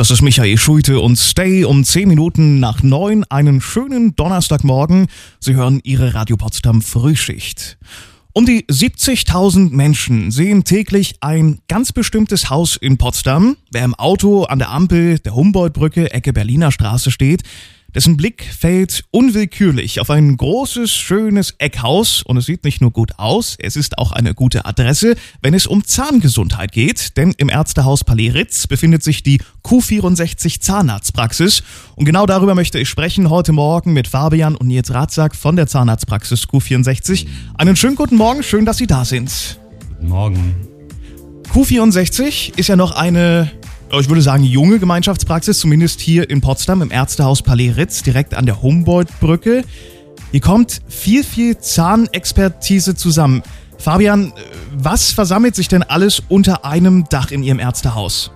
Das ist Michael Schulte und Stay um 10 Minuten nach 9. Einen schönen Donnerstagmorgen. Sie hören Ihre Radio Potsdam Frühschicht. Um die 70.000 Menschen sehen täglich ein ganz bestimmtes Haus in Potsdam. Wer im Auto an der Ampel der Humboldtbrücke Ecke Berliner Straße steht, dessen Blick fällt unwillkürlich auf ein großes, schönes Eckhaus und es sieht nicht nur gut aus, es ist auch eine gute Adresse, wenn es um Zahngesundheit geht, denn im Ärztehaus Palais Ritz befindet sich die Q64 Zahnarztpraxis und genau darüber möchte ich sprechen heute Morgen mit Fabian und Nils Ratzak von der Zahnarztpraxis Q64. Einen schönen guten Morgen, schön, dass Sie da sind. Guten Morgen. Q64 ist ja noch eine ich würde sagen, junge Gemeinschaftspraxis, zumindest hier in Potsdam im Ärztehaus Palais Ritz, direkt an der Humboldt-Brücke. Hier kommt viel, viel Zahnexpertise zusammen. Fabian, was versammelt sich denn alles unter einem Dach in Ihrem Ärztehaus?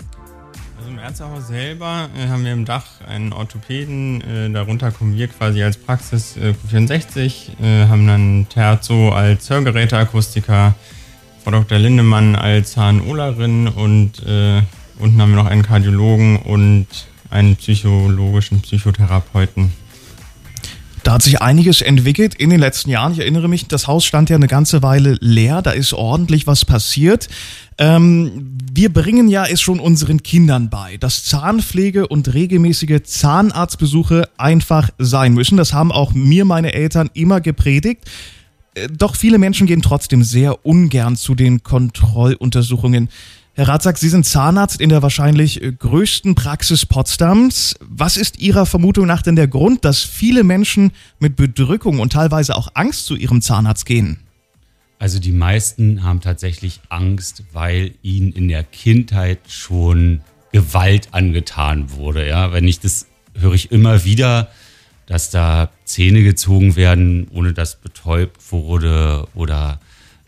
Also im Ärztehaus selber äh, haben wir im Dach einen Orthopäden, äh, darunter kommen wir quasi als Praxis äh, Q64, äh, haben dann Terzo als Hörgeräteakustiker, Frau Dr. Lindemann als Zahnolerin und äh, Unten haben wir noch einen Kardiologen und einen psychologischen Psychotherapeuten. Da hat sich einiges entwickelt in den letzten Jahren. Ich erinnere mich, das Haus stand ja eine ganze Weile leer. Da ist ordentlich was passiert. Ähm, wir bringen ja es schon unseren Kindern bei, dass Zahnpflege und regelmäßige Zahnarztbesuche einfach sein müssen. Das haben auch mir meine Eltern immer gepredigt. Äh, doch viele Menschen gehen trotzdem sehr ungern zu den Kontrolluntersuchungen. Herr Ratzak, Sie sind Zahnarzt in der wahrscheinlich äh, größten Praxis Potsdams. Was ist Ihrer Vermutung nach denn der Grund, dass viele Menschen mit Bedrückung und teilweise auch Angst zu ihrem Zahnarzt gehen? Also die meisten haben tatsächlich Angst, weil ihnen in der Kindheit schon Gewalt angetan wurde. Ja, wenn ich das höre ich immer wieder, dass da Zähne gezogen werden, ohne dass betäubt wurde oder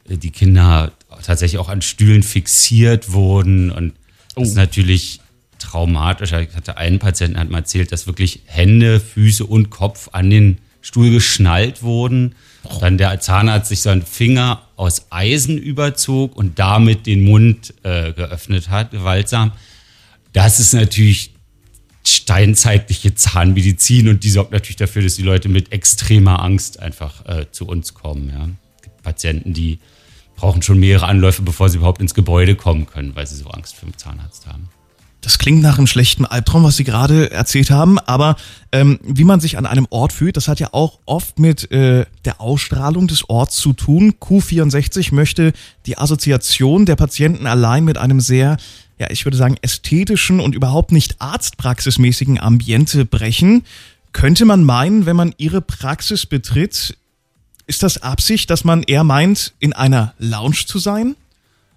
äh, die Kinder tatsächlich auch an Stühlen fixiert wurden. Und das oh. ist natürlich traumatisch. Ich hatte einen Patienten, hat mir erzählt, dass wirklich Hände, Füße und Kopf an den Stuhl geschnallt wurden. Oh. Dann der Zahnarzt sich seinen Finger aus Eisen überzog und damit den Mund äh, geöffnet hat, gewaltsam. Das ist natürlich steinzeitliche Zahnmedizin und die sorgt natürlich dafür, dass die Leute mit extremer Angst einfach äh, zu uns kommen. Ja. Patienten, die brauchen schon mehrere Anläufe, bevor sie überhaupt ins Gebäude kommen können, weil sie so Angst vor dem Zahnarzt haben. Das klingt nach einem schlechten Albtraum, was Sie gerade erzählt haben, aber ähm, wie man sich an einem Ort fühlt, das hat ja auch oft mit äh, der Ausstrahlung des Orts zu tun. Q64 möchte die Assoziation der Patienten allein mit einem sehr, ja, ich würde sagen, ästhetischen und überhaupt nicht arztpraxismäßigen Ambiente brechen. Könnte man meinen, wenn man Ihre Praxis betritt, ist das Absicht, dass man eher meint, in einer Lounge zu sein?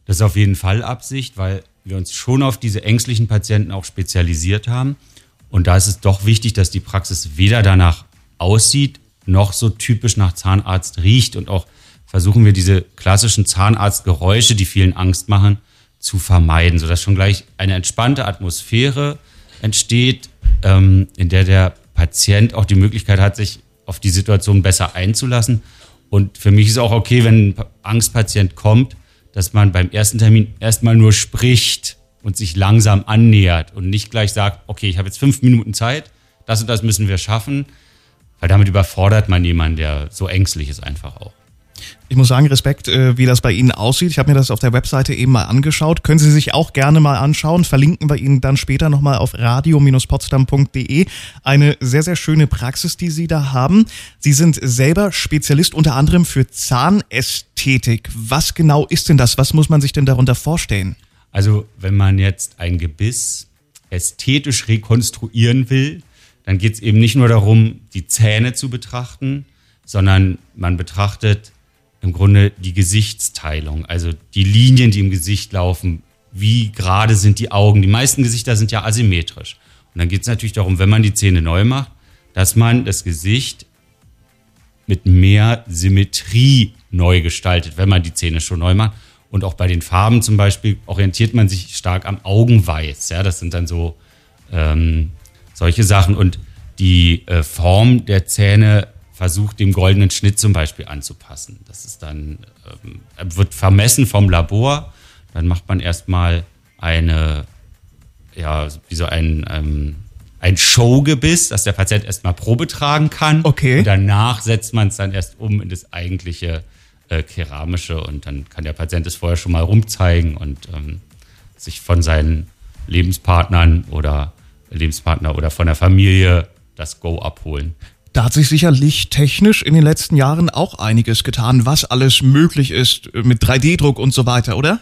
Das ist auf jeden Fall Absicht, weil wir uns schon auf diese ängstlichen Patienten auch spezialisiert haben. Und da ist es doch wichtig, dass die Praxis weder danach aussieht, noch so typisch nach Zahnarzt riecht. Und auch versuchen wir diese klassischen Zahnarztgeräusche, die vielen Angst machen, zu vermeiden, sodass schon gleich eine entspannte Atmosphäre entsteht, ähm, in der der Patient auch die Möglichkeit hat, sich auf die Situation besser einzulassen und für mich ist auch okay, wenn ein Angstpatient kommt, dass man beim ersten Termin erstmal nur spricht und sich langsam annähert und nicht gleich sagt, okay, ich habe jetzt fünf Minuten Zeit, das und das müssen wir schaffen, weil damit überfordert man jemanden, der so ängstlich ist einfach auch. Ich muss sagen, Respekt, äh, wie das bei Ihnen aussieht. Ich habe mir das auf der Webseite eben mal angeschaut. Können Sie sich auch gerne mal anschauen. Verlinken wir Ihnen dann später nochmal auf radio-potsdam.de. Eine sehr, sehr schöne Praxis, die Sie da haben. Sie sind selber Spezialist unter anderem für Zahnästhetik. Was genau ist denn das? Was muss man sich denn darunter vorstellen? Also, wenn man jetzt ein Gebiss ästhetisch rekonstruieren will, dann geht es eben nicht nur darum, die Zähne zu betrachten, sondern man betrachtet im Grunde die Gesichtsteilung, also die Linien, die im Gesicht laufen, wie gerade sind die Augen. Die meisten Gesichter sind ja asymmetrisch. Und dann geht es natürlich darum, wenn man die Zähne neu macht, dass man das Gesicht mit mehr Symmetrie neu gestaltet, wenn man die Zähne schon neu macht. Und auch bei den Farben zum Beispiel orientiert man sich stark am Augenweiß. Ja, das sind dann so ähm, solche Sachen. Und die äh, Form der Zähne versucht, dem goldenen Schnitt zum Beispiel anzupassen. Das ist dann, ähm, wird vermessen vom Labor. Dann macht man erstmal eine ja, wie so ein, ähm, ein Showgebiss, dass der Patient erstmal Probe tragen kann. Okay. Und danach setzt man es dann erst um in das eigentliche äh, keramische und dann kann der Patient es vorher schon mal rumzeigen und ähm, sich von seinen Lebenspartnern oder Lebenspartner oder von der Familie das Go abholen. Da hat sich sicherlich technisch in den letzten Jahren auch einiges getan, was alles möglich ist mit 3D-Druck und so weiter, oder?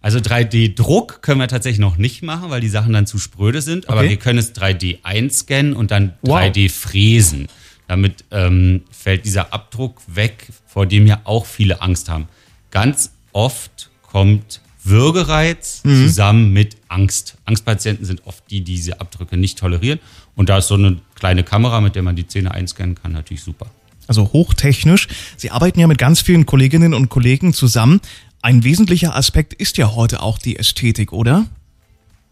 Also 3D-Druck können wir tatsächlich noch nicht machen, weil die Sachen dann zu spröde sind. Aber Okay. wir können es 3D einscannen und dann Wow. 3D fräsen. Damit ähm, fällt dieser Abdruck weg, vor dem ja auch viele Angst haben. Ganz oft kommt Würgereiz Mhm. zusammen mit Angst. Angstpatienten sind oft die, die diese Abdrücke nicht tolerieren. Und da ist so eine kleine Kamera, mit der man die Zähne einscannen kann, natürlich super. Also hochtechnisch. Sie arbeiten ja mit ganz vielen Kolleginnen und Kollegen zusammen. Ein wesentlicher Aspekt ist ja heute auch die Ästhetik, oder?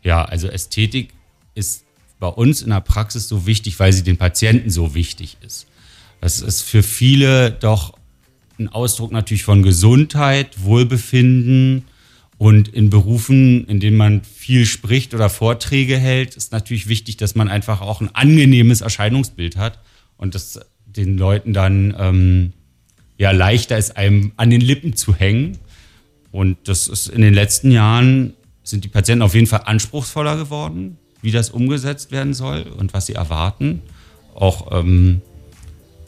Ja, also Ästhetik ist bei uns in der Praxis so wichtig, weil sie den Patienten so wichtig ist. Das ist für viele doch ein Ausdruck natürlich von Gesundheit, Wohlbefinden und in Berufen, in denen man viel spricht oder Vorträge hält, ist natürlich wichtig, dass man einfach auch ein angenehmes Erscheinungsbild hat und das den Leuten dann ähm, ja leichter ist, einem an den Lippen zu hängen. Und das ist in den letzten Jahren sind die Patienten auf jeden Fall anspruchsvoller geworden, wie das umgesetzt werden soll und was sie erwarten. Auch ähm,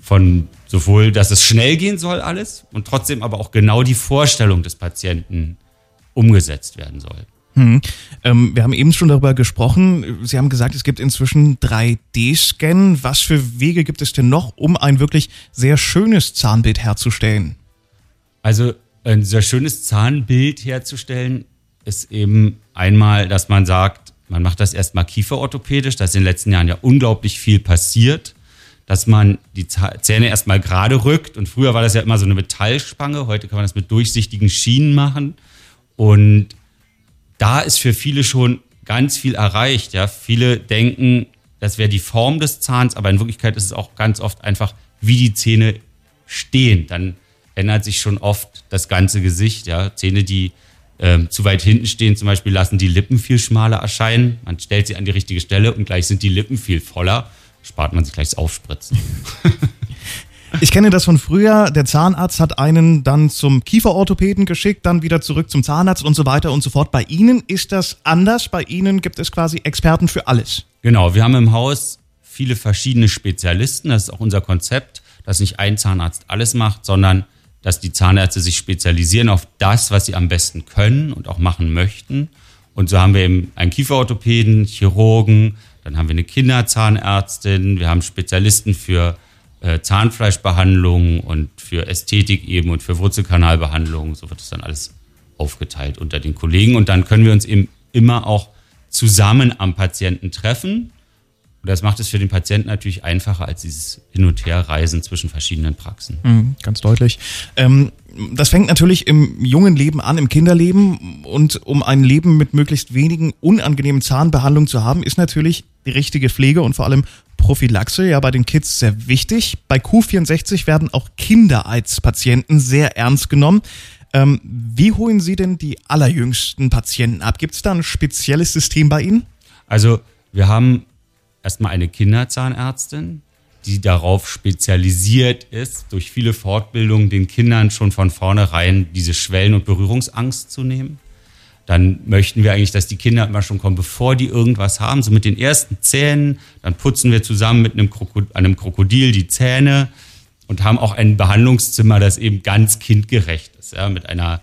von sowohl, dass es schnell gehen soll alles und trotzdem aber auch genau die Vorstellung des Patienten umgesetzt werden soll. Hm. Ähm, wir haben eben schon darüber gesprochen. Sie haben gesagt, es gibt inzwischen 3D-Scan. Was für Wege gibt es denn noch, um ein wirklich sehr schönes Zahnbild herzustellen? Also ein sehr schönes Zahnbild herzustellen ist eben einmal, dass man sagt, man macht das erstmal kieferorthopädisch, da ist in den letzten Jahren ja unglaublich viel passiert, dass man die Zähne erstmal gerade rückt und früher war das ja immer so eine Metallspange, heute kann man das mit durchsichtigen Schienen machen und da ist für viele schon ganz viel erreicht. Ja, viele denken, das wäre die Form des Zahns, aber in Wirklichkeit ist es auch ganz oft einfach, wie die Zähne stehen. Dann ändert sich schon oft das ganze Gesicht. Ja, Zähne, die ähm, zu weit hinten stehen, zum Beispiel, lassen die Lippen viel schmaler erscheinen. Man stellt sie an die richtige Stelle und gleich sind die Lippen viel voller. Spart man sich gleich das Aufspritzen. Ich kenne das von früher. Der Zahnarzt hat einen dann zum Kieferorthopäden geschickt, dann wieder zurück zum Zahnarzt und so weiter und so fort. Bei Ihnen ist das anders. Bei Ihnen gibt es quasi Experten für alles. Genau, wir haben im Haus viele verschiedene Spezialisten. Das ist auch unser Konzept, dass nicht ein Zahnarzt alles macht, sondern dass die Zahnärzte sich spezialisieren auf das, was sie am besten können und auch machen möchten. Und so haben wir eben einen Kieferorthopäden, Chirurgen, dann haben wir eine Kinderzahnärztin, wir haben Spezialisten für äh, Zahnfleischbehandlung und für Ästhetik eben und für Wurzelkanalbehandlung. So wird es dann alles aufgeteilt unter den Kollegen. Und dann können wir uns eben immer auch zusammen am Patienten treffen. Und das macht es für den Patienten natürlich einfacher als dieses Hin- und Herreisen zwischen verschiedenen Praxen. Mhm, ganz deutlich. Ähm, das fängt natürlich im jungen Leben an, im Kinderleben. Und um ein Leben mit möglichst wenigen unangenehmen Zahnbehandlungen zu haben, ist natürlich die richtige Pflege und vor allem Prophylaxe ja bei den Kids sehr wichtig. Bei Q64 werden auch Kindereizpatienten sehr ernst genommen. Ähm, wie holen Sie denn die allerjüngsten Patienten ab? Gibt es da ein spezielles System bei Ihnen? Also wir haben erstmal eine Kinderzahnärztin, die darauf spezialisiert ist, durch viele Fortbildungen den Kindern schon von vornherein diese Schwellen- und Berührungsangst zu nehmen. Dann möchten wir eigentlich, dass die Kinder immer schon kommen, bevor die irgendwas haben, so mit den ersten Zähnen. Dann putzen wir zusammen mit einem, Kroko einem Krokodil die Zähne und haben auch ein Behandlungszimmer, das eben ganz kindgerecht ist, ja, mit einer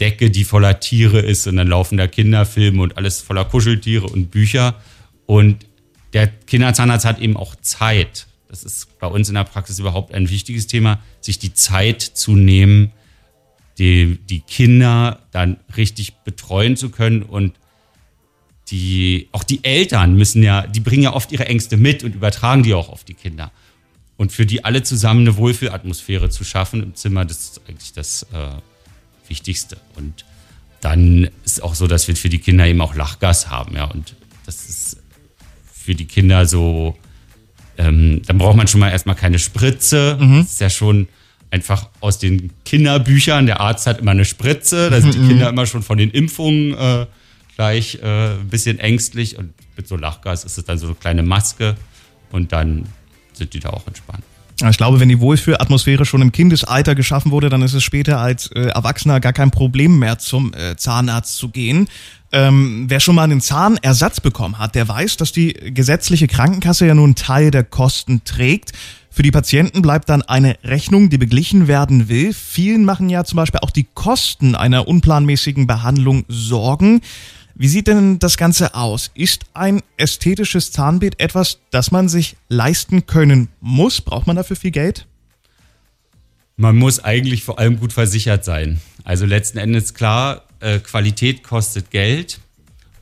Decke, die voller Tiere ist und dann laufen da Kinderfilme und alles voller Kuscheltiere und Bücher. Und der Kinderzahnarzt hat eben auch Zeit. Das ist bei uns in der Praxis überhaupt ein wichtiges Thema, sich die Zeit zu nehmen, die, die Kinder dann richtig betreuen zu können und die, auch die Eltern müssen ja, die bringen ja oft ihre Ängste mit und übertragen die auch auf die Kinder. Und für die alle zusammen eine Wohlfühlatmosphäre zu schaffen im Zimmer, das ist eigentlich das äh, Wichtigste. Und dann ist auch so, dass wir für die Kinder eben auch Lachgas haben, ja. Und das ist für die Kinder so, ähm, dann braucht man schon mal erstmal keine Spritze. Das ist ja schon einfach aus den Kinderbüchern. Der Arzt hat immer eine Spritze. Da sind die Kinder immer schon von den Impfungen äh, gleich äh, ein bisschen ängstlich und mit so Lachgas ist es dann so eine kleine Maske und dann sind die da auch entspannt. Ich glaube, wenn die Wohlfühlatmosphäre schon im Kindesalter geschaffen wurde, dann ist es später als äh, Erwachsener gar kein Problem mehr, zum äh, Zahnarzt zu gehen. Ähm, wer schon mal einen Zahnersatz bekommen hat, der weiß, dass die gesetzliche Krankenkasse ja nun Teil der Kosten trägt. Für die Patienten bleibt dann eine Rechnung, die beglichen werden will. Vielen machen ja zum Beispiel auch die Kosten einer unplanmäßigen Behandlung Sorgen. Wie sieht denn das Ganze aus? Ist ein ästhetisches Zahnbild etwas, das man sich leisten können muss? Braucht man dafür viel Geld? Man muss eigentlich vor allem gut versichert sein. Also letzten Endes klar, äh, Qualität kostet Geld.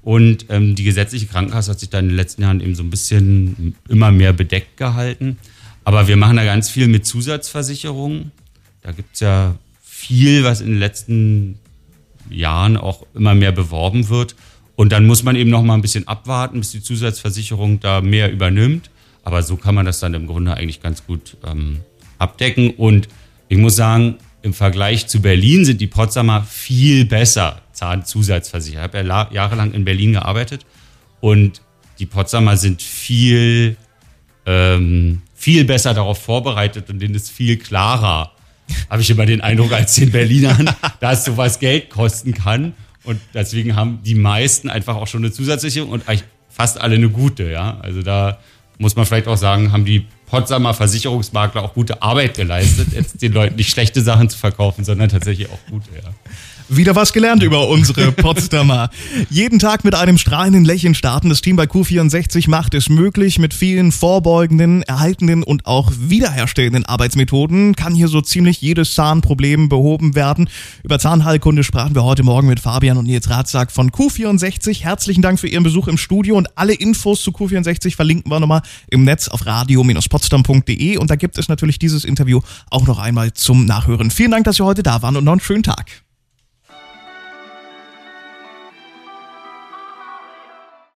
Und ähm, die gesetzliche Krankenkasse hat sich da in den letzten Jahren eben so ein bisschen immer mehr bedeckt gehalten. Aber wir machen da ganz viel mit Zusatzversicherungen. Da gibt es ja viel, was in den letzten Jahren auch immer mehr beworben wird. Und dann muss man eben noch mal ein bisschen abwarten, bis die Zusatzversicherung da mehr übernimmt. Aber so kann man das dann im Grunde eigentlich ganz gut ähm, abdecken. Und ich muss sagen, im Vergleich zu Berlin sind die Potsdamer viel besser Zahnzusatzversicherer. Ich habe ja jahrelang in Berlin gearbeitet und die Potsdamer sind viel, ähm, viel besser darauf vorbereitet und denen ist viel klarer, habe ich immer den Eindruck, als den Berlinern, dass sowas Geld kosten kann. Und deswegen haben die meisten einfach auch schon eine Zusatzsicherung und eigentlich fast alle eine gute, ja. Also da muss man vielleicht auch sagen, haben die Potsdamer Versicherungsmakler auch gute Arbeit geleistet, jetzt den Leuten nicht schlechte Sachen zu verkaufen, sondern tatsächlich auch gute, ja. Wieder was gelernt über unsere Potsdamer. Jeden Tag mit einem strahlenden Lächeln starten. Das Team bei Q64 macht es möglich. Mit vielen vorbeugenden, erhaltenden und auch wiederherstellenden Arbeitsmethoden kann hier so ziemlich jedes Zahnproblem behoben werden. Über Zahnheilkunde sprachen wir heute Morgen mit Fabian und Nils Ratzak von Q64. Herzlichen Dank für Ihren Besuch im Studio und alle Infos zu Q64 verlinken wir nochmal im Netz auf radio-potsdam.de und da gibt es natürlich dieses Interview auch noch einmal zum Nachhören. Vielen Dank, dass Sie heute da waren und noch einen schönen Tag.